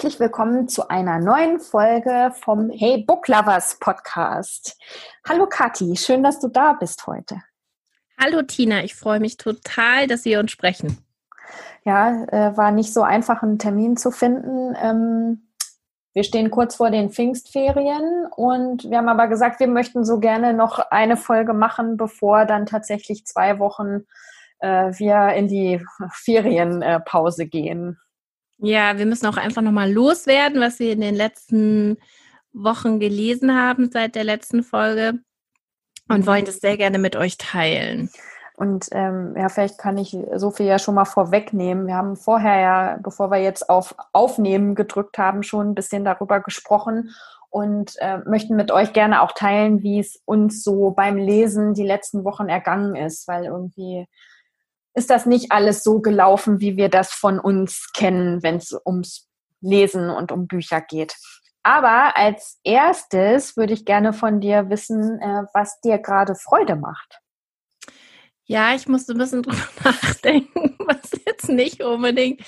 Herzlich willkommen zu einer neuen Folge vom Hey Book Lovers Podcast. Hallo Kathi, schön, dass du da bist heute. Hallo Tina, ich freue mich total, dass wir uns sprechen. Ja, äh, war nicht so einfach, einen Termin zu finden. Ähm, wir stehen kurz vor den Pfingstferien und wir haben aber gesagt, wir möchten so gerne noch eine Folge machen, bevor dann tatsächlich zwei Wochen äh, wir in die Ferienpause gehen. Ja, wir müssen auch einfach nochmal loswerden, was wir in den letzten Wochen gelesen haben seit der letzten Folge und wollen das sehr gerne mit euch teilen. Und ähm, ja, vielleicht kann ich so viel ja schon mal vorwegnehmen. Wir haben vorher ja, bevor wir jetzt auf Aufnehmen gedrückt haben, schon ein bisschen darüber gesprochen und äh, möchten mit euch gerne auch teilen, wie es uns so beim Lesen die letzten Wochen ergangen ist, weil irgendwie ist das nicht alles so gelaufen, wie wir das von uns kennen, wenn es ums Lesen und um Bücher geht. Aber als erstes würde ich gerne von dir wissen, äh, was dir gerade Freude macht. Ja, ich musste ein bisschen drüber nachdenken, was jetzt nicht unbedingt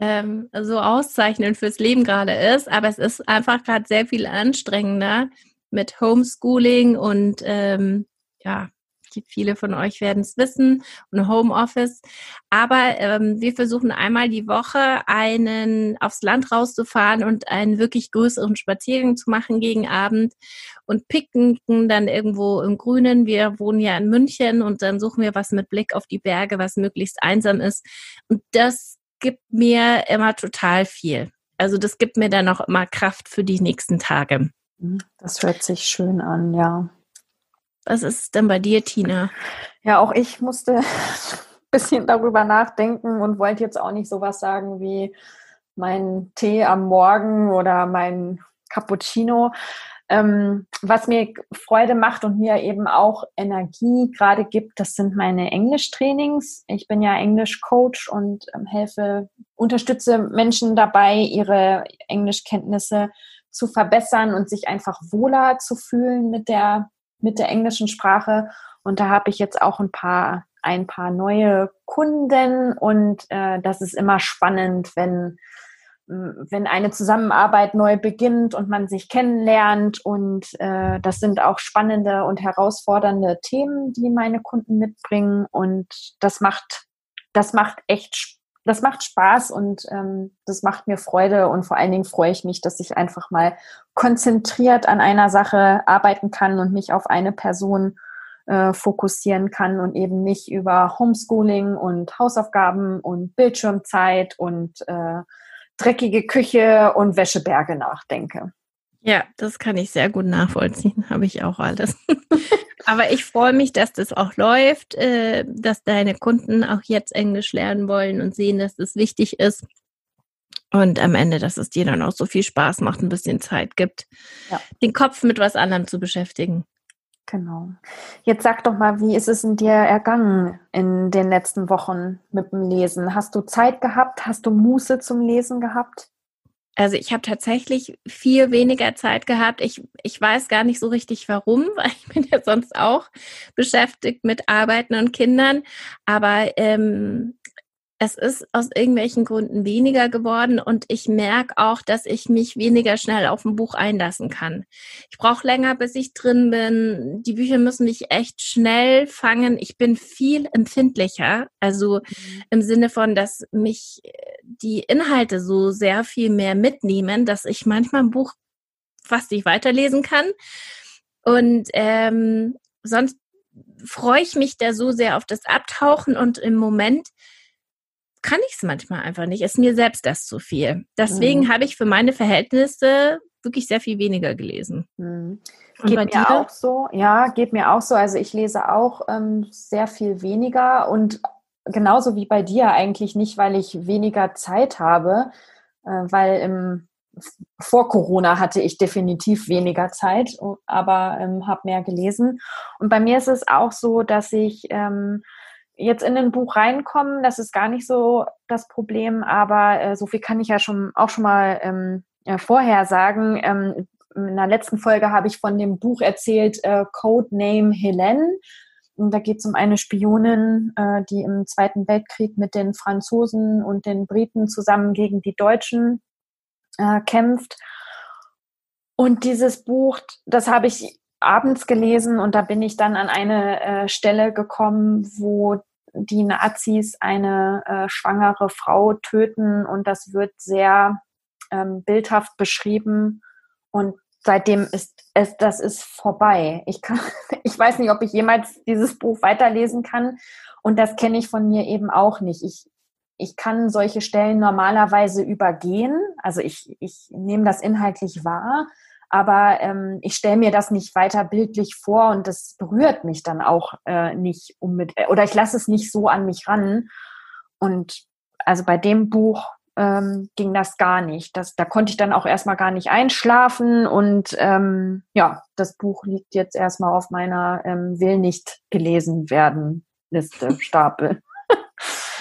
ähm, so auszeichnend fürs Leben gerade ist, aber es ist einfach gerade sehr viel anstrengender mit Homeschooling und ähm, ja, viele von euch werden es wissen, und Homeoffice. Aber ähm, wir versuchen einmal die Woche einen aufs Land rauszufahren und einen wirklich größeren Spaziergang zu machen gegen Abend und picknicken dann irgendwo im Grünen. Wir wohnen ja in München und dann suchen wir was mit Blick auf die Berge, was möglichst einsam ist. Und das gibt mir immer total viel. Also das gibt mir dann auch immer Kraft für die nächsten Tage. Das hört sich schön an, ja. Was ist denn bei dir, Tina? Ja, auch ich musste ein bisschen darüber nachdenken und wollte jetzt auch nicht sowas sagen wie mein Tee am Morgen oder mein Cappuccino. Ähm, was mir Freude macht und mir eben auch Energie gerade gibt, das sind meine Englischtrainings. Ich bin ja Englischcoach und ähm, helfe, unterstütze Menschen dabei, ihre Englischkenntnisse zu verbessern und sich einfach wohler zu fühlen mit der mit der englischen Sprache. Und da habe ich jetzt auch ein paar, ein paar neue Kunden und äh, das ist immer spannend, wenn, wenn eine Zusammenarbeit neu beginnt und man sich kennenlernt. Und äh, das sind auch spannende und herausfordernde Themen, die meine Kunden mitbringen. Und das macht, das macht echt Spaß das macht Spaß und ähm, das macht mir Freude und vor allen Dingen freue ich mich, dass ich einfach mal konzentriert an einer Sache arbeiten kann und mich auf eine Person äh, fokussieren kann und eben nicht über Homeschooling und Hausaufgaben und Bildschirmzeit und äh, dreckige Küche und Wäscheberge nachdenke. Ja, das kann ich sehr gut nachvollziehen. Habe ich auch alles. Aber ich freue mich, dass das auch läuft, äh, dass deine Kunden auch jetzt Englisch lernen wollen und sehen, dass das wichtig ist. Und am Ende, dass es dir dann auch so viel Spaß macht, ein bisschen Zeit gibt, ja. den Kopf mit was anderem zu beschäftigen. Genau. Jetzt sag doch mal, wie ist es in dir ergangen in den letzten Wochen mit dem Lesen? Hast du Zeit gehabt? Hast du Muße zum Lesen gehabt? Also ich habe tatsächlich viel weniger Zeit gehabt. Ich, ich weiß gar nicht so richtig warum, weil ich bin ja sonst auch beschäftigt mit Arbeiten und Kindern. Aber ähm, es ist aus irgendwelchen Gründen weniger geworden und ich merke auch, dass ich mich weniger schnell auf ein Buch einlassen kann. Ich brauche länger, bis ich drin bin. Die Bücher müssen mich echt schnell fangen. Ich bin viel empfindlicher, also mhm. im Sinne von, dass mich äh, die Inhalte so sehr viel mehr mitnehmen, dass ich manchmal ein Buch fast nicht weiterlesen kann. Und ähm, sonst freue ich mich da so sehr auf das Abtauchen und im Moment kann ich es manchmal einfach nicht. Ist mir selbst das zu viel. Deswegen mhm. habe ich für meine Verhältnisse wirklich sehr viel weniger gelesen. Mhm. geht mir dir? auch so. Ja, geht mir auch so. Also ich lese auch ähm, sehr viel weniger und genauso wie bei dir eigentlich nicht, weil ich weniger Zeit habe, äh, weil im vor Corona hatte ich definitiv weniger Zeit, aber ähm, habe mehr gelesen. Und bei mir ist es auch so, dass ich ähm, jetzt in ein Buch reinkomme, das ist gar nicht so das Problem, aber äh, so viel kann ich ja schon auch schon mal ähm, äh, vorher sagen. Ähm, in der letzten Folge habe ich von dem Buch erzählt, äh, Codename Helene. Und da geht es um eine Spionin, äh, die im Zweiten Weltkrieg mit den Franzosen und den Briten zusammen gegen die Deutschen äh, kämpft. Und dieses Buch, das habe ich abends gelesen und da bin ich dann an eine äh, Stelle gekommen, wo die Nazis eine äh, schwangere Frau töten und das wird sehr ähm, bildhaft beschrieben und seitdem ist es, das ist vorbei. Ich kann, ich weiß nicht, ob ich jemals dieses Buch weiterlesen kann und das kenne ich von mir eben auch nicht. Ich, ich kann solche Stellen normalerweise übergehen, also ich, ich nehme das inhaltlich wahr, aber ähm, ich stelle mir das nicht weiter bildlich vor und das berührt mich dann auch äh, nicht um mit, oder ich lasse es nicht so an mich ran. Und also bei dem Buch ähm, ging das gar nicht. Das, da konnte ich dann auch erstmal gar nicht einschlafen und ähm, ja, das Buch liegt jetzt erstmal auf meiner ähm, Will nicht gelesen werden Liste, Stapel.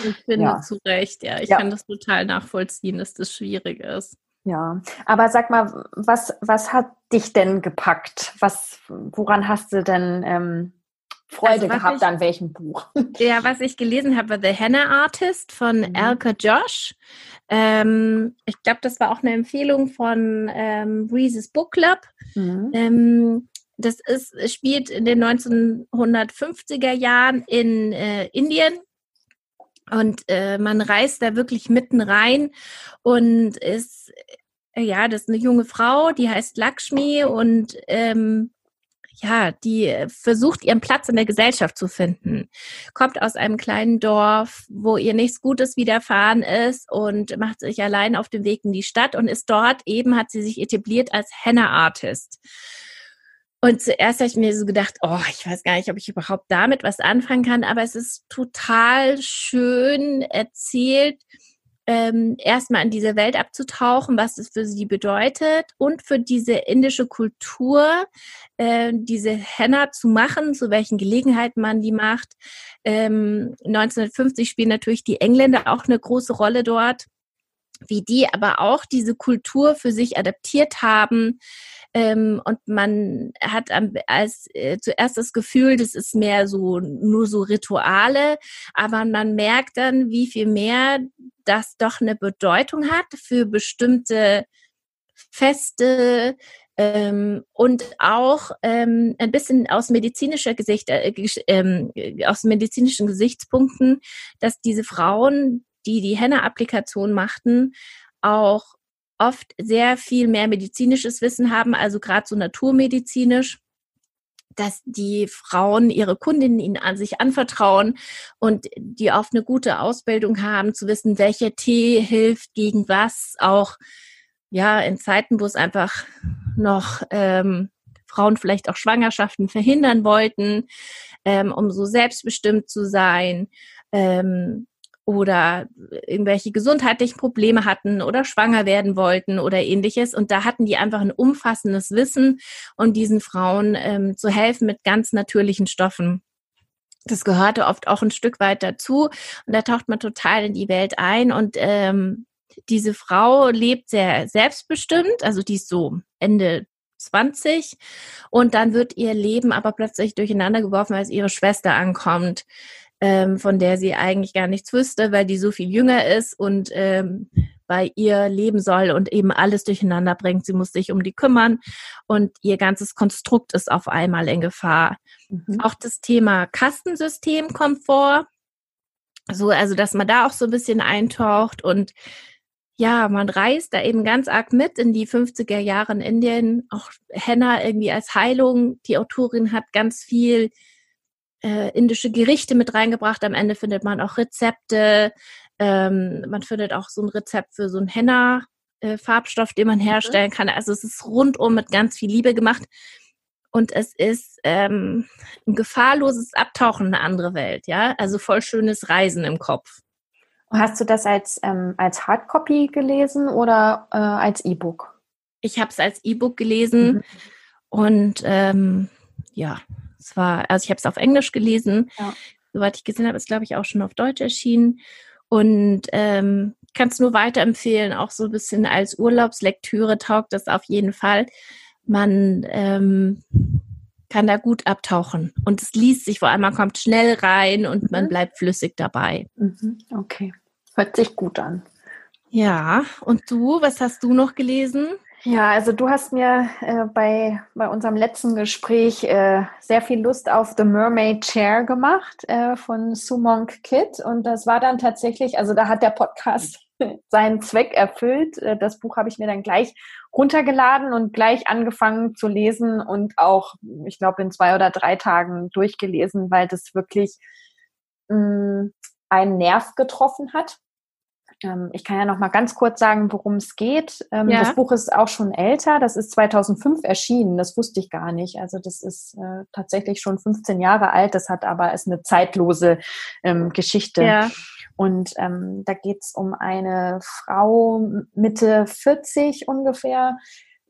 Ich finde ja. zu Recht, ja. Ich ja. kann das total nachvollziehen, dass das schwierig ist. Ja, aber sag mal, was, was hat dich denn gepackt? Was, woran hast du denn ähm, Freude also, gehabt ich, an welchem Buch? Ja, was ich gelesen habe, war The Henna Artist von mhm. Elka Josh. Ähm, ich glaube, das war auch eine Empfehlung von ähm, Reese's Book Club. Mhm. Ähm, das ist, spielt in den 1950er Jahren in äh, Indien. Und äh, man reist da wirklich mitten rein und ist, äh, ja, das ist eine junge Frau, die heißt Lakshmi und ähm, ja, die versucht ihren Platz in der Gesellschaft zu finden, kommt aus einem kleinen Dorf, wo ihr nichts Gutes widerfahren ist und macht sich allein auf den Weg in die Stadt und ist dort eben, hat sie sich etabliert als Henna-Artist. Und zuerst habe ich mir so gedacht, oh, ich weiß gar nicht, ob ich überhaupt damit was anfangen kann, aber es ist total schön erzählt, ähm, erstmal in diese Welt abzutauchen, was es für sie bedeutet und für diese indische Kultur, äh, diese Henna zu machen, zu welchen Gelegenheiten man die macht. Ähm, 1950 spielen natürlich die Engländer auch eine große Rolle dort wie die aber auch diese Kultur für sich adaptiert haben. Ähm, und man hat als äh, zuerst das Gefühl, das ist mehr so nur so Rituale, aber man merkt dann, wie viel mehr das doch eine Bedeutung hat für bestimmte Feste, ähm, und auch ähm, ein bisschen aus medizinischer Gesicht, äh, äh, aus medizinischen Gesichtspunkten, dass diese Frauen die die Henna-Applikation machten, auch oft sehr viel mehr medizinisches Wissen haben, also gerade so naturmedizinisch dass die Frauen ihre Kundinnen ihnen an sich anvertrauen und die oft eine gute Ausbildung haben, zu wissen, welcher Tee hilft gegen was, auch ja in Zeiten, wo es einfach noch ähm, Frauen vielleicht auch Schwangerschaften verhindern wollten, ähm, um so selbstbestimmt zu sein. Ähm, oder irgendwelche gesundheitlichen Probleme hatten oder schwanger werden wollten oder ähnliches. Und da hatten die einfach ein umfassendes Wissen und diesen Frauen ähm, zu helfen mit ganz natürlichen Stoffen. Das gehörte oft auch ein Stück weit dazu. Und da taucht man total in die Welt ein. Und ähm, diese Frau lebt sehr selbstbestimmt, also die ist so Ende 20 und dann wird ihr Leben aber plötzlich durcheinander geworfen, als ihre Schwester ankommt ähm, von der sie eigentlich gar nichts wüsste, weil die so viel jünger ist und ähm, bei ihr leben soll und eben alles durcheinander bringt. Sie muss sich um die kümmern und ihr ganzes Konstrukt ist auf einmal in Gefahr. Mhm. Auch das Thema Kastensystem kommt vor. So, also, dass man da auch so ein bisschen eintaucht und ja, man reist da eben ganz arg mit in die 50er Jahre in Indien. Auch Henna irgendwie als Heilung. Die Autorin hat ganz viel äh, indische Gerichte mit reingebracht. Am Ende findet man auch Rezepte. Ähm, man findet auch so ein Rezept für so einen Henna. Äh, Farbstoff, den man herstellen kann. Also es ist rundum mit ganz viel Liebe gemacht. und es ist ähm, ein gefahrloses Abtauchen in eine andere Welt, ja, also voll schönes Reisen im Kopf. Hast du das als, ähm, als Hardcopy gelesen oder äh, als E-Book? Ich habe es als E-Book gelesen mhm. und ähm, ja, es war, also ich habe es auf Englisch gelesen. Ja. Soweit ich gesehen habe, ist glaube ich auch schon auf Deutsch erschienen und ähm, kann es nur weiterempfehlen, auch so ein bisschen als Urlaubslektüre taugt das auf jeden Fall. Man ähm, kann da gut abtauchen und es liest sich vor allem, man kommt schnell rein und mhm. man bleibt flüssig dabei. Mhm. Okay, hört sich gut an. Ja, und du, was hast du noch gelesen? Ja, also du hast mir äh, bei, bei unserem letzten Gespräch äh, sehr viel Lust auf The Mermaid Chair gemacht äh, von Sumonk Kid und das war dann tatsächlich, also da hat der Podcast seinen Zweck erfüllt. Äh, das Buch habe ich mir dann gleich runtergeladen und gleich angefangen zu lesen und auch, ich glaube, in zwei oder drei Tagen durchgelesen, weil das wirklich mh, mm, einen Nerv getroffen hat. Ähm, ich kann ja noch mal ganz kurz sagen, worum es geht. Ähm, ja. Das Buch ist auch schon älter. Das ist 2005 erschienen. Das wusste ich gar nicht. Also das ist äh, tatsächlich schon 15 Jahre alt. Das hat aber ist eine zeitlose ähm, Geschichte. Ja. Und ähm, da geht es um eine Frau Mitte 40 ungefähr.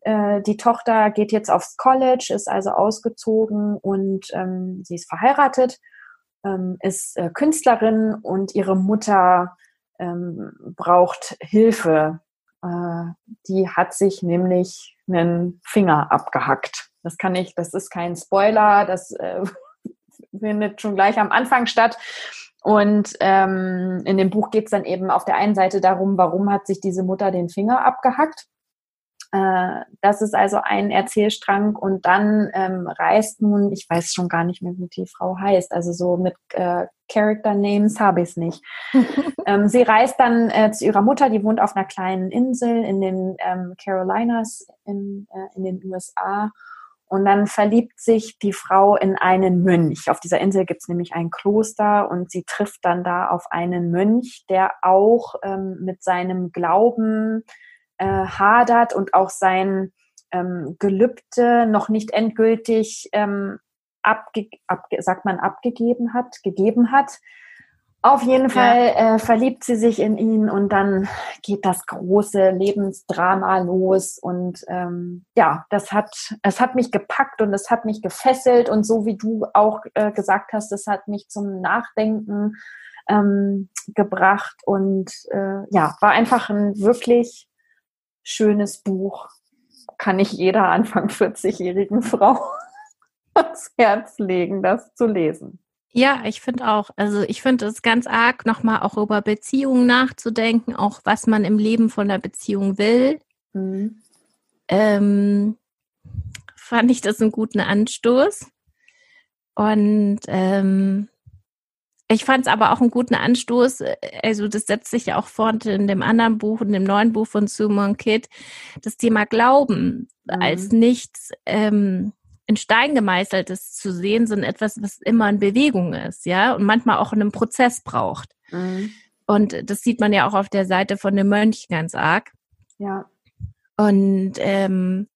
Äh, die Tochter geht jetzt aufs College, ist also ausgezogen und ähm, sie ist verheiratet, ähm, ist äh, Künstlerin und ihre Mutter ähm, braucht Hilfe. Äh, die hat sich nämlich einen Finger abgehackt. Das kann ich, das ist kein Spoiler, das äh, findet schon gleich am Anfang statt. Und ähm, in dem Buch geht es dann eben auf der einen Seite darum, warum hat sich diese Mutter den Finger abgehackt. Äh, das ist also ein Erzählstrang und dann ähm, reist nun, ich weiß schon gar nicht mehr, wie die Frau heißt, also so mit äh, Character Names habe ich es nicht. ähm, sie reist dann äh, zu ihrer Mutter, die wohnt auf einer kleinen Insel in den ähm, Carolinas in, äh, in den USA. Und dann verliebt sich die Frau in einen Mönch. Auf dieser Insel gibt es nämlich ein Kloster und sie trifft dann da auf einen Mönch, der auch ähm, mit seinem Glauben äh, hadert und auch sein ähm, Gelübde noch nicht endgültig ähm, abge abge sagt man abgegeben hat, gegeben hat. Auf jeden Fall äh, verliebt sie sich in ihn und dann geht das große Lebensdrama los und ähm, ja, das hat es hat mich gepackt und es hat mich gefesselt und so wie du auch äh, gesagt hast, es hat mich zum Nachdenken ähm, gebracht und äh, ja, war einfach ein wirklich schönes Buch. Kann ich jeder Anfang 40-jährigen Frau ans Herz legen, das zu lesen. Ja, ich finde auch. Also ich finde es ganz arg, nochmal auch über Beziehungen nachzudenken, auch was man im Leben von der Beziehung will. Mhm. Ähm, fand ich das einen guten Anstoß. Und ähm, ich fand es aber auch einen guten Anstoß, also das setzt sich ja auch fort in dem anderen Buch, in dem neuen Buch von Suman Kidd, das Thema Glauben mhm. als nichts ähm, in Stein gemeißeltes zu sehen, sondern etwas, was immer in Bewegung ist, ja, und manchmal auch in einem Prozess braucht. Mhm. Und das sieht man ja auch auf der Seite von dem Mönch ganz arg. Ja. Und ähm,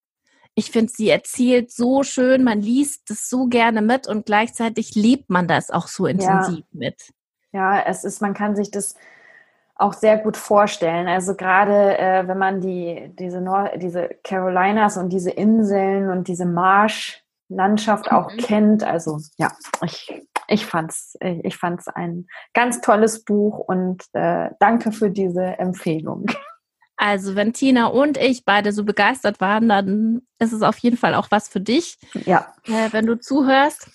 ich finde, sie erzählt so schön, man liest es so gerne mit und gleichzeitig lebt man das auch so intensiv ja. mit. Ja, es ist, man kann sich das auch sehr gut vorstellen. Also gerade äh, wenn man die diese diese Carolinas und diese Inseln und diese Marschlandschaft auch mhm. kennt. Also ja, ich ich fand's ich fand's ein ganz tolles Buch und äh, danke für diese Empfehlung. Also wenn Tina und ich beide so begeistert waren, dann ist es auf jeden Fall auch was für dich. Ja. Äh, wenn du zuhörst.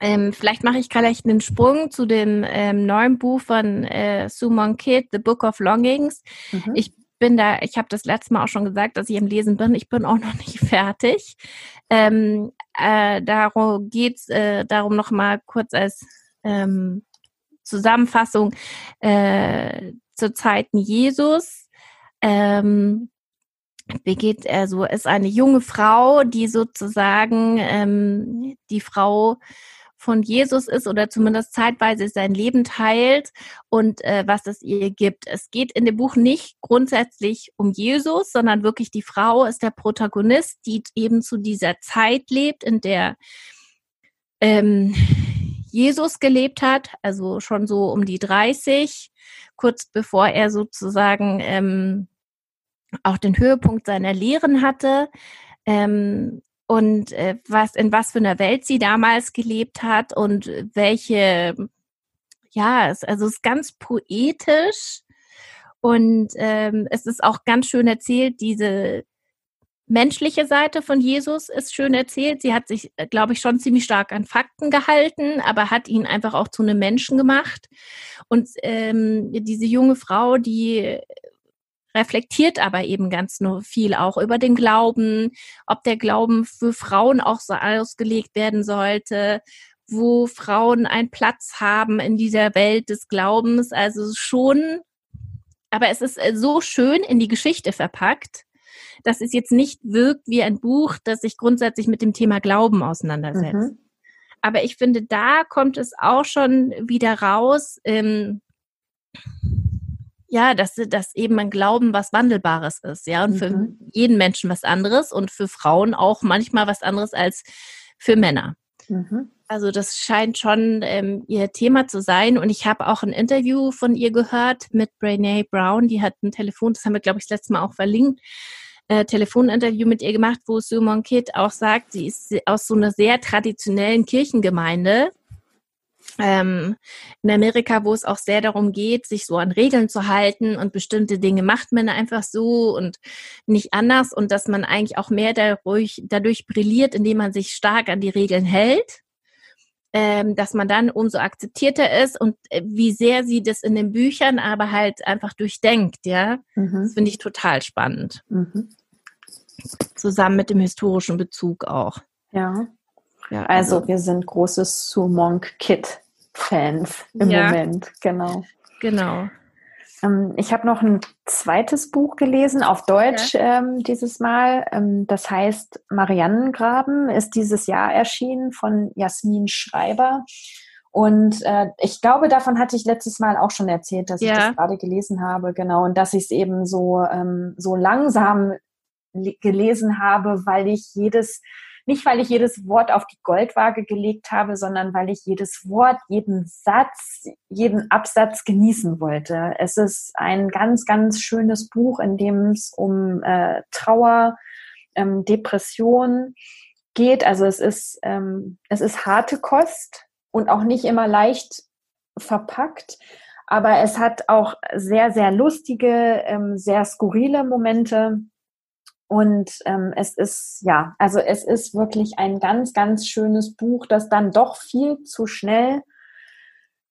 Ähm, vielleicht mache ich gleich einen Sprung zu dem ähm, neuen Buch von äh, Sumon Kidd, The Book of Longings. Mhm. Ich bin da, ich habe das letzte Mal auch schon gesagt, dass ich im Lesen bin. Ich bin auch noch nicht fertig. Ähm, äh, darum geht's äh, darum noch mal kurz als ähm, Zusammenfassung äh, zur Zeiten Jesus. Ähm, begeht also ist eine junge Frau, die sozusagen ähm, die Frau von Jesus ist oder zumindest zeitweise sein Leben teilt und äh, was es ihr gibt. Es geht in dem Buch nicht grundsätzlich um Jesus, sondern wirklich die Frau ist der Protagonist, die eben zu dieser Zeit lebt, in der ähm, Jesus gelebt hat, also schon so um die 30, kurz bevor er sozusagen ähm, auch den Höhepunkt seiner Lehren hatte. Ähm, und äh, was in was für einer Welt sie damals gelebt hat und welche ja, es, also es ist ganz poetisch und ähm, es ist auch ganz schön erzählt, diese menschliche Seite von Jesus ist schön erzählt. Sie hat sich, äh, glaube ich, schon ziemlich stark an Fakten gehalten, aber hat ihn einfach auch zu einem Menschen gemacht. Und ähm, diese junge Frau, die reflektiert aber eben ganz nur viel auch über den Glauben, ob der Glauben für Frauen auch so ausgelegt werden sollte, wo Frauen einen Platz haben in dieser Welt des Glaubens. Also schon, aber es ist äh, so schön in die Geschichte verpackt, dass es jetzt nicht wirkt wie ein Buch, das sich grundsätzlich mit dem Thema Glauben auseinandersetzt. Mhm. Aber ich finde, da kommt es auch schon wieder raus, ähm, ja, dass, dass eben ein Glauben was Wandelbares ist, ja, und mhm. für jeden Menschen was anderes und für Frauen auch manchmal was anderes als für Männer. Mhm. Also das scheint schon ähm, ihr Thema zu sein. Und ich habe auch ein Interview von ihr gehört mit Brene Brown. Die hat ein Telefon, das haben wir, glaube ich, das letzte Mal auch verlinkt, äh, Telefoninterview mit ihr gemacht, wo Simon Kidd auch sagt, sie ist aus so einer sehr traditionellen Kirchengemeinde ähm, in Amerika, wo es auch sehr darum geht, sich so an Regeln zu halten und bestimmte Dinge macht man einfach so und nicht anders und dass man eigentlich auch mehr dadurch, dadurch brilliert, indem man sich stark an die Regeln hält. Ähm, dass man dann umso akzeptierter ist und äh, wie sehr sie das in den Büchern aber halt einfach durchdenkt, ja. Mhm. Das finde ich total spannend. Mhm. Zusammen mit dem historischen Bezug auch. Ja. Ja, also, also wir sind große Sumonk Kit Fans im ja, Moment, genau. Genau. Ähm, ich habe noch ein zweites Buch gelesen, auf Deutsch ja. ähm, dieses Mal. Ähm, das heißt Mariannengraben, ist dieses Jahr erschienen von Jasmin Schreiber. Und äh, ich glaube, davon hatte ich letztes Mal auch schon erzählt, dass ja. ich das gerade gelesen habe, genau, und dass ich es eben so, ähm, so langsam gelesen habe, weil ich jedes nicht, weil ich jedes Wort auf die Goldwaage gelegt habe, sondern weil ich jedes Wort, jeden Satz, jeden Absatz genießen wollte. Es ist ein ganz, ganz schönes Buch, in dem es um äh, Trauer, ähm, Depression geht. Also es ist, ähm, es ist harte Kost und auch nicht immer leicht verpackt. Aber es hat auch sehr, sehr lustige, ähm, sehr skurrile Momente. Und ähm, es ist, ja, also es ist wirklich ein ganz, ganz schönes Buch, das dann doch viel zu schnell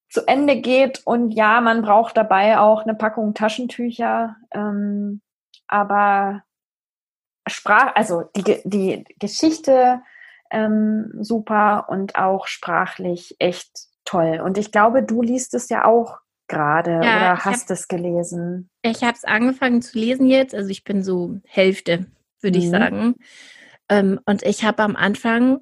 zu Ende geht. Und ja, man braucht dabei auch eine Packung Taschentücher. Ähm, aber Sprach, also die, die Geschichte ähm, super und auch sprachlich echt toll. Und ich glaube, du liest es ja auch gerade ja, oder hast es gelesen? Ich habe es angefangen zu lesen jetzt, also ich bin so Hälfte, würde mhm. ich sagen. Ähm, und ich habe am Anfang,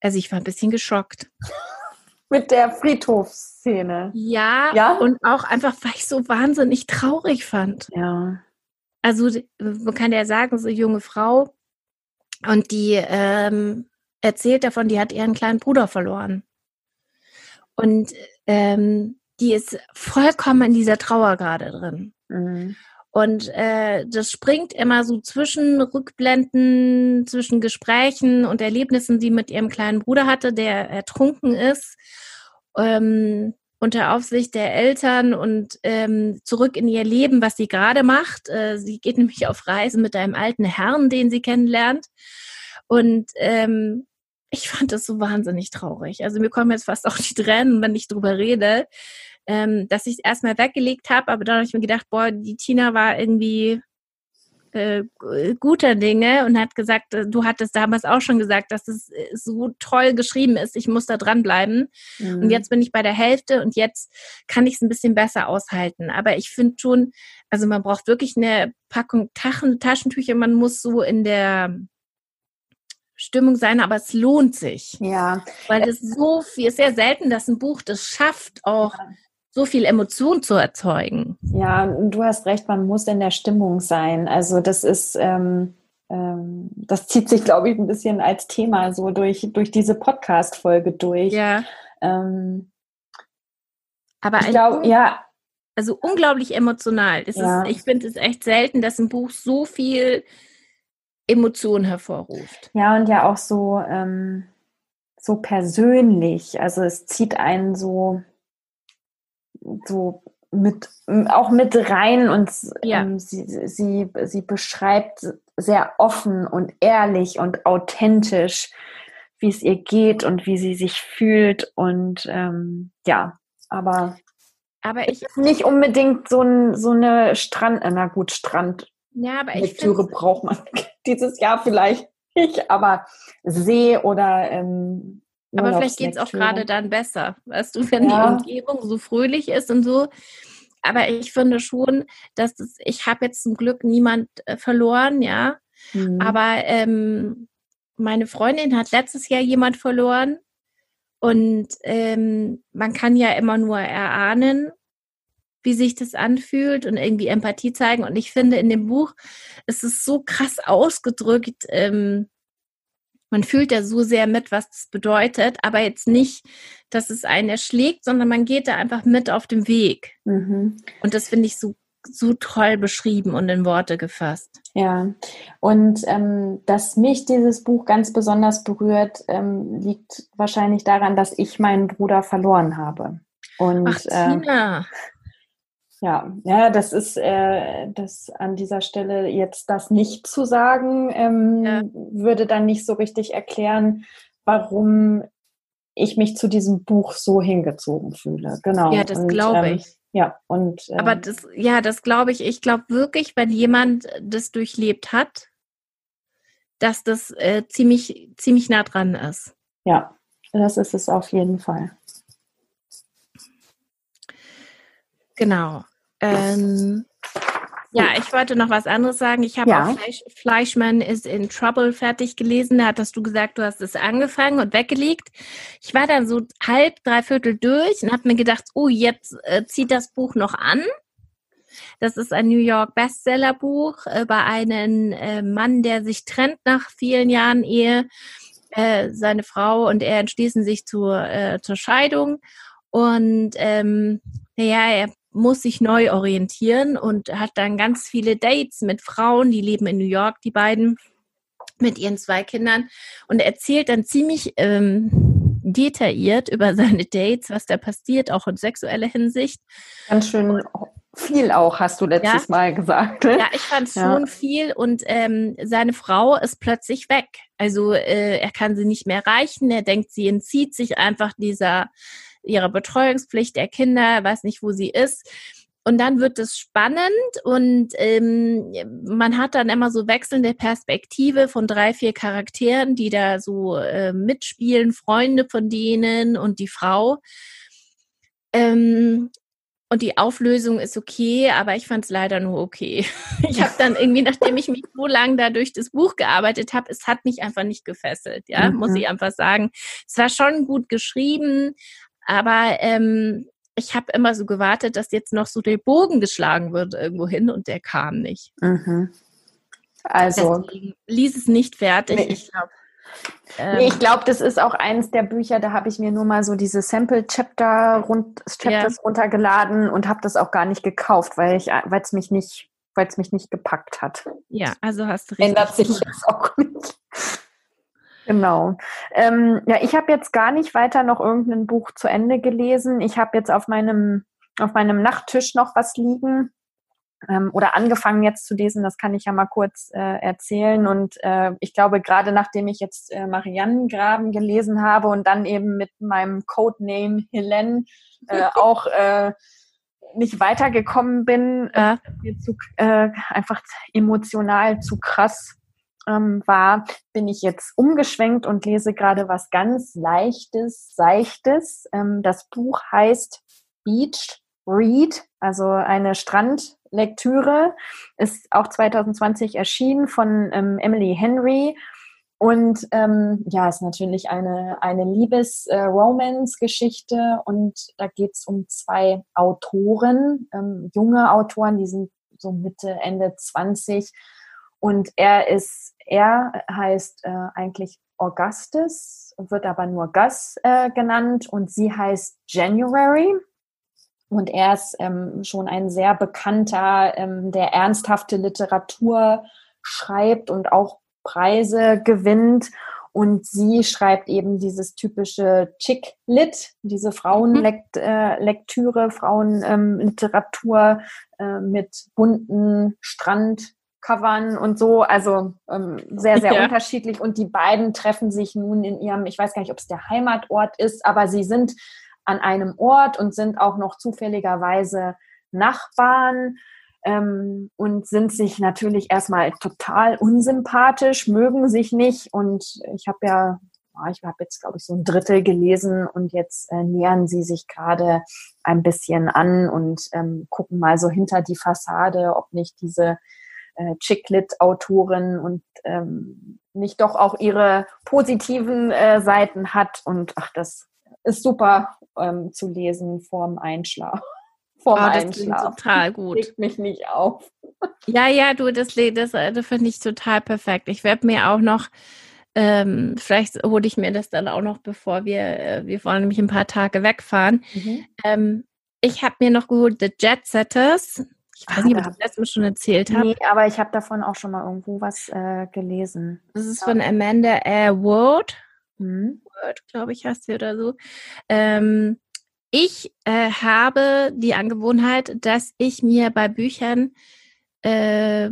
also ich war ein bisschen geschockt. Mit der Friedhofsszene. Ja, ja, und auch einfach, weil ich so wahnsinnig traurig fand. Ja. Also man kann ja sagen, so junge Frau und die ähm, erzählt davon, die hat ihren kleinen Bruder verloren. Und ähm, die ist vollkommen in dieser Trauer gerade drin. Mhm. Und äh, das springt immer so zwischen Rückblenden, zwischen Gesprächen und Erlebnissen, die mit ihrem kleinen Bruder hatte, der ertrunken ist, ähm, unter Aufsicht der Eltern und ähm, zurück in ihr Leben, was sie gerade macht. Äh, sie geht nämlich auf Reisen mit einem alten Herrn, den sie kennenlernt. Und ähm, ich fand das so wahnsinnig traurig. Also mir kommen jetzt fast auch die Tränen, wenn ich drüber rede, ähm, dass ich es erstmal weggelegt habe, aber dann habe ich mir gedacht, boah, die Tina war irgendwie äh, guter Dinge und hat gesagt, äh, du hattest damals auch schon gesagt, dass es äh, so toll geschrieben ist, ich muss da dranbleiben. Mhm. Und jetzt bin ich bei der Hälfte und jetzt kann ich es ein bisschen besser aushalten. Aber ich finde schon, also man braucht wirklich eine Packung Taschen, Taschentücher, man muss so in der Stimmung sein, aber es lohnt sich. Ja. Weil es so viel, ist sehr selten, dass ein Buch das schafft, auch ja. so viel Emotion zu erzeugen. Ja, du hast recht, man muss in der Stimmung sein. Also das ist, ähm, ähm, das zieht sich, glaube ich, ein bisschen als Thema so durch, durch diese Podcast-Folge durch. Ja. Ähm, aber ich glaube, ja. Also unglaublich emotional. Ja. Ist, ich finde es echt selten, dass ein Buch so viel Emotionen hervorruft. Ja, und ja auch so, ähm, so persönlich. Also es zieht einen so, so mit, auch mit rein und ja. ähm, sie, sie, sie beschreibt sehr offen und ehrlich und authentisch, wie es ihr geht und wie sie sich fühlt. Und ähm, ja, aber, aber ich nicht unbedingt so, ein, so eine Strand, na gut, Strand. Ja, aber Lektüre braucht man dieses Jahr vielleicht nicht, aber See oder ähm, aber vielleicht geht es auch gerade dann besser, weißt du, wenn ja. die Umgebung so fröhlich ist und so. Aber ich finde schon, dass es, ich habe jetzt zum Glück niemand äh, verloren, ja. Mhm. Aber ähm, meine Freundin hat letztes Jahr jemand verloren. Und ähm, man kann ja immer nur erahnen, wie sich das anfühlt und irgendwie Empathie zeigen. Und ich finde, in dem Buch ist es so krass ausgedrückt, ähm, man fühlt ja so sehr mit, was das bedeutet, aber jetzt nicht, dass es einen erschlägt, sondern man geht da einfach mit auf dem Weg. Mhm. Und das finde ich so, so toll beschrieben und in Worte gefasst. Ja, und ähm, dass mich dieses Buch ganz besonders berührt, ähm, liegt wahrscheinlich daran, dass ich meinen Bruder verloren habe. Und, Ach, Tina. Äh, ja, ja, das ist äh, das an dieser Stelle jetzt das nicht zu sagen, ähm, ja. würde dann nicht so richtig erklären, warum ich mich zu diesem Buch so hingezogen fühle. Genau. Ja, das glaube ähm, ich. Ja, und. Ähm, Aber das, ja, das glaube ich. Ich glaube wirklich, wenn jemand das durchlebt hat, dass das äh, ziemlich, ziemlich nah dran ist. Ja, das ist es auf jeden Fall. Genau. Ähm, ja, ich wollte noch was anderes sagen. Ich habe ja. auch Fleisch, Fleischmann is in Trouble fertig gelesen. Da hattest du gesagt, du hast es angefangen und weggelegt. Ich war dann so halb, dreiviertel durch und habe mir gedacht, oh, jetzt äh, zieht das Buch noch an. Das ist ein New York Bestsellerbuch über einen äh, Mann, der sich trennt nach vielen Jahren Ehe. Äh, seine Frau und er entschließen sich zur, äh, zur Scheidung. Und ähm, naja, er muss sich neu orientieren und hat dann ganz viele Dates mit Frauen, die leben in New York, die beiden, mit ihren zwei Kindern und erzählt dann ziemlich ähm, detailliert über seine Dates, was da passiert, auch in sexueller Hinsicht. Ganz schön viel auch, hast du letztes ja. Mal gesagt. Ne? Ja, ich fand ja. schon viel und ähm, seine Frau ist plötzlich weg. Also äh, er kann sie nicht mehr erreichen. Er denkt, sie entzieht sich einfach dieser ihrer Betreuungspflicht der Kinder, weiß nicht, wo sie ist. Und dann wird es spannend und ähm, man hat dann immer so wechselnde Perspektive von drei, vier Charakteren, die da so äh, mitspielen, Freunde von denen und die Frau. Ähm, und die Auflösung ist okay, aber ich fand es leider nur okay. Ich habe dann irgendwie, nachdem ich mich so lange da durch das Buch gearbeitet habe, es hat mich einfach nicht gefesselt, ja, mhm. muss ich einfach sagen. Es war schon gut geschrieben, aber ähm, ich habe immer so gewartet, dass jetzt noch so der Bogen geschlagen wird irgendwo hin und der kam nicht. Mhm. Also Deswegen ließ es nicht fertig. Nee. Ich glaube, ähm, nee, ich glaube, das ist auch eines der Bücher, da habe ich mir nur mal so diese Sample-Chapter rund, Chapters ja. runtergeladen und habe das auch gar nicht gekauft, weil ich, weil es mich nicht, weil es mich nicht gepackt hat. Ja, also hast du richtig. Ändert sich jetzt auch nicht. Genau. Ähm, ja, ich habe jetzt gar nicht weiter noch irgendein Buch zu Ende gelesen. Ich habe jetzt auf meinem, auf meinem Nachttisch noch was liegen ähm, oder angefangen jetzt zu lesen. Das kann ich ja mal kurz äh, erzählen. Und äh, ich glaube, gerade nachdem ich jetzt äh, Mariannengraben gelesen habe und dann eben mit meinem Codename Helene äh, auch äh, nicht weitergekommen bin, äh, zu, äh, einfach emotional zu krass ähm, war, bin ich jetzt umgeschwenkt und lese gerade was ganz Leichtes, Seichtes. Ähm, das Buch heißt Beach Read, also eine Strandlektüre, ist auch 2020 erschienen von ähm, Emily Henry. Und ähm, ja, ist natürlich eine, eine Liebes-Romance-Geschichte äh, und da geht es um zwei Autoren, ähm, junge Autoren, die sind so Mitte, Ende 20 und er ist, er heißt äh, eigentlich Augustus, wird aber nur Gus äh, genannt und sie heißt January. Und er ist ähm, schon ein sehr bekannter, ähm, der ernsthafte Literatur schreibt und auch Preise gewinnt. Und sie schreibt eben dieses typische Chick-Lit, diese Frauenlektüre, mhm. Frauenliteratur äh, mit bunten Strandcovern und so. Also ähm, sehr, sehr ja. unterschiedlich. Und die beiden treffen sich nun in ihrem, ich weiß gar nicht, ob es der Heimatort ist, aber sie sind an einem Ort und sind auch noch zufälligerweise Nachbarn ähm, und sind sich natürlich erstmal total unsympathisch, mögen sich nicht. Und ich habe ja, ich habe jetzt, glaube ich, so ein Drittel gelesen und jetzt äh, nähern sie sich gerade ein bisschen an und ähm, gucken mal so hinter die Fassade, ob nicht diese äh, Chicklit-Autorin und ähm, nicht doch auch ihre positiven äh, Seiten hat. Und ach, das ist super ähm, zu lesen vorm Einschlafen vorm oh, das Einschlafen. total gut. Legt mich nicht auf. Ja, ja, du, das, das, das finde ich total perfekt. Ich werde mir auch noch, ähm, vielleicht hole ich mir das dann auch noch, bevor wir, äh, wir wollen nämlich ein paar Tage wegfahren. Mhm. Ähm, ich habe mir noch geholt The Jet Setters. Ich weiß ah, nicht, ob ich das letztes Mal schon erzählt habe. Nee, aber ich habe davon auch schon mal irgendwo was äh, gelesen. Das ist von Amanda Air Ward. Mhm. Word, glaube ich, heißt sie oder so. Ähm, ich äh, habe die Angewohnheit, dass ich mir bei Büchern äh,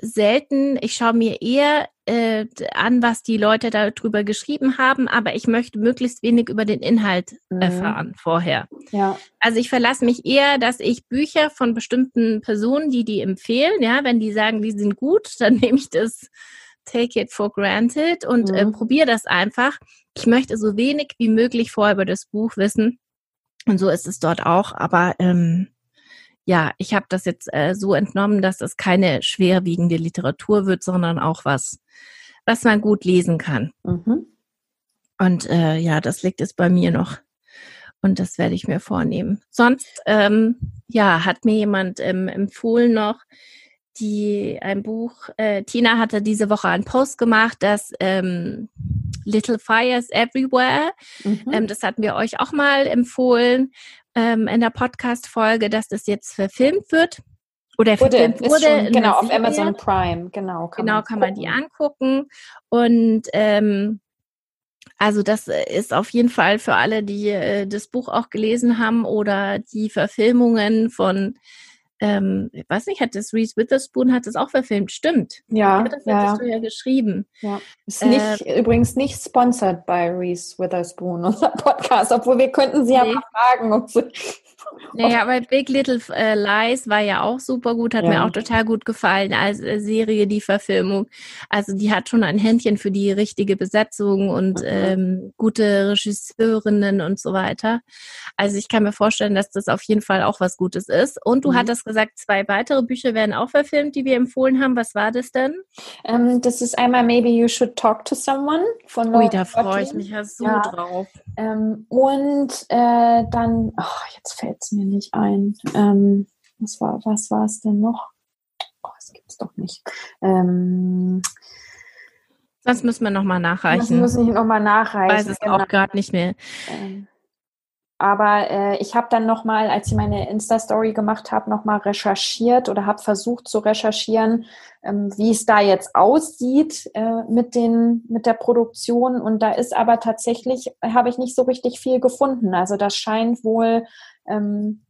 selten, ich schaue mir eher äh, an, was die Leute darüber geschrieben haben, aber ich möchte möglichst wenig über den Inhalt mhm. erfahren vorher. Ja. Also ich verlasse mich eher, dass ich Bücher von bestimmten Personen, die die empfehlen, ja, wenn die sagen, die sind gut, dann nehme ich das take it for granted und äh, mhm. äh, probiere das einfach. Ich möchte so wenig wie möglich vorher über das Buch wissen und so ist es dort auch. Aber ähm, ja, ich habe das jetzt äh, so entnommen, dass es keine schwerwiegende Literatur wird, sondern auch was, was man gut lesen kann. Mhm. Und äh, ja, das liegt jetzt bei mir noch. Und das werde ich mir vornehmen. Sonst, ähm, ja, hat mir jemand ähm, empfohlen noch, die ein Buch, äh, Tina hatte diese Woche einen Post gemacht, dass ähm, Little Fires Everywhere. Mhm. Ähm, das hatten wir euch auch mal empfohlen ähm, in der Podcast-Folge, dass das jetzt verfilmt wird. Oder verfilmt wurde. Schon, genau, auf Amazon Prime, genau. Kann genau, man kann man die angucken. Und ähm, also das ist auf jeden Fall für alle, die äh, das Buch auch gelesen haben oder die Verfilmungen von ähm, ich weiß nicht, hat das Reese Witherspoon hat das auch verfilmt, stimmt. Ja, ja das ja. hattest du ja geschrieben. Ja. Ist nicht, äh, übrigens nicht sponsored bei Reese Witherspoon, unser Podcast, obwohl wir könnten sie nee. ja mal fragen, ob sie naja, aber Big Little äh, Lies war ja auch super gut, hat ja. mir auch total gut gefallen als äh, Serie, die Verfilmung. Also die hat schon ein Händchen für die richtige Besetzung und mhm. ähm, gute Regisseurinnen und so weiter. Also ich kann mir vorstellen, dass das auf jeden Fall auch was Gutes ist. Und du mhm. hattest gesagt, zwei weitere Bücher werden auch verfilmt, die wir empfohlen haben. Was war das denn? Ähm, das ist einmal Maybe You Should Talk to Someone von Ui, da freue ich mich ja so ja. drauf. Ähm, und äh, dann, oh, jetzt fällt es mir nicht ein. Ähm, was war was war es denn noch? Oh, das gibt es doch nicht. Das müssen wir nochmal nachreichen. Das muss ich nochmal nachreichen. Ich weiß es genau. auch gerade nicht mehr. Ähm, aber äh, ich habe dann nochmal, als ich meine Insta-Story gemacht habe, nochmal recherchiert oder habe versucht zu recherchieren, ähm, wie es da jetzt aussieht äh, mit, den, mit der Produktion. Und da ist aber tatsächlich, habe ich nicht so richtig viel gefunden. Also das scheint wohl ähm,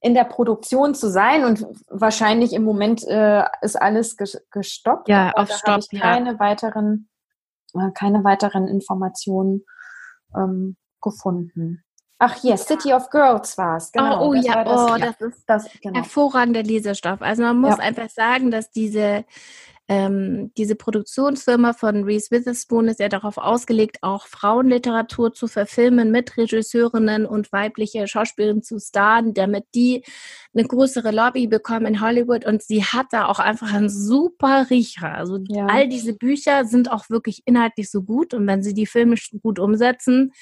in der Produktion zu sein und wahrscheinlich im Moment äh, ist alles gestoppt. Ja, auf Stopp. Ich keine ja. weiteren, äh, keine weiteren Informationen ähm, gefunden. Ach hier, yes, City of Girls war es. Genau, oh, oh ja, das, oh, ja. das ist das, genau. hervorragender Lesestoff. Also man muss ja. einfach sagen, dass diese ähm, diese Produktionsfirma von Reese Witherspoon ist ja darauf ausgelegt, auch Frauenliteratur zu verfilmen mit Regisseurinnen und weibliche Schauspielerinnen zu starren, damit die eine größere Lobby bekommen in Hollywood. Und sie hat da auch einfach einen super Riecher. Also ja. all diese Bücher sind auch wirklich inhaltlich so gut. Und wenn sie die Filme gut umsetzen,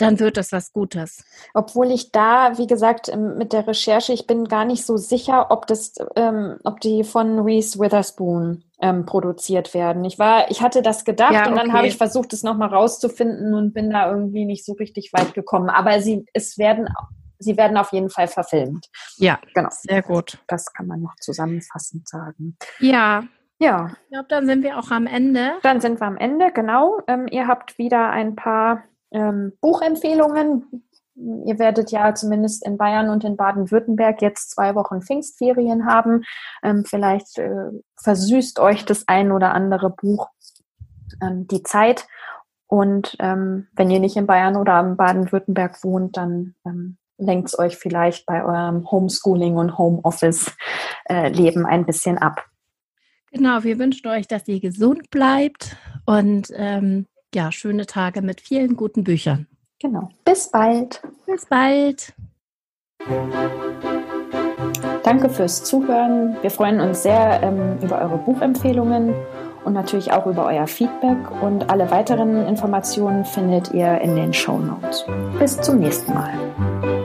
dann wird das was Gutes. Obwohl ich da, wie gesagt, mit der Recherche, ich bin gar nicht so sicher, ob das, ähm, ob die von Reese Witherspoon ähm, produziert werden. Ich war, ich hatte das gedacht ja, okay. und dann habe ich versucht, es nochmal rauszufinden und bin da irgendwie nicht so richtig weit gekommen. Aber sie, es werden, sie werden auf jeden Fall verfilmt. Ja, genau. Sehr gut. Das kann man noch zusammenfassend sagen. Ja, ja. Ich glaube, dann sind wir auch am Ende. Dann sind wir am Ende, genau. Ähm, ihr habt wieder ein paar ähm, Buchempfehlungen. Ihr werdet ja zumindest in Bayern und in Baden-Württemberg jetzt zwei Wochen Pfingstferien haben. Ähm, vielleicht äh, versüßt euch das ein oder andere Buch ähm, die Zeit. Und ähm, wenn ihr nicht in Bayern oder in Baden-Württemberg wohnt, dann ähm, lenkt es euch vielleicht bei eurem Homeschooling und Homeoffice-Leben äh, ein bisschen ab. Genau, wir wünschen euch, dass ihr gesund bleibt und ähm, ja, schöne Tage mit vielen guten Büchern. Genau. Bis bald. Bis bald. Danke fürs Zuhören. Wir freuen uns sehr ähm, über eure Buchempfehlungen und natürlich auch über euer Feedback. Und alle weiteren Informationen findet ihr in den Show Notes. Bis zum nächsten Mal.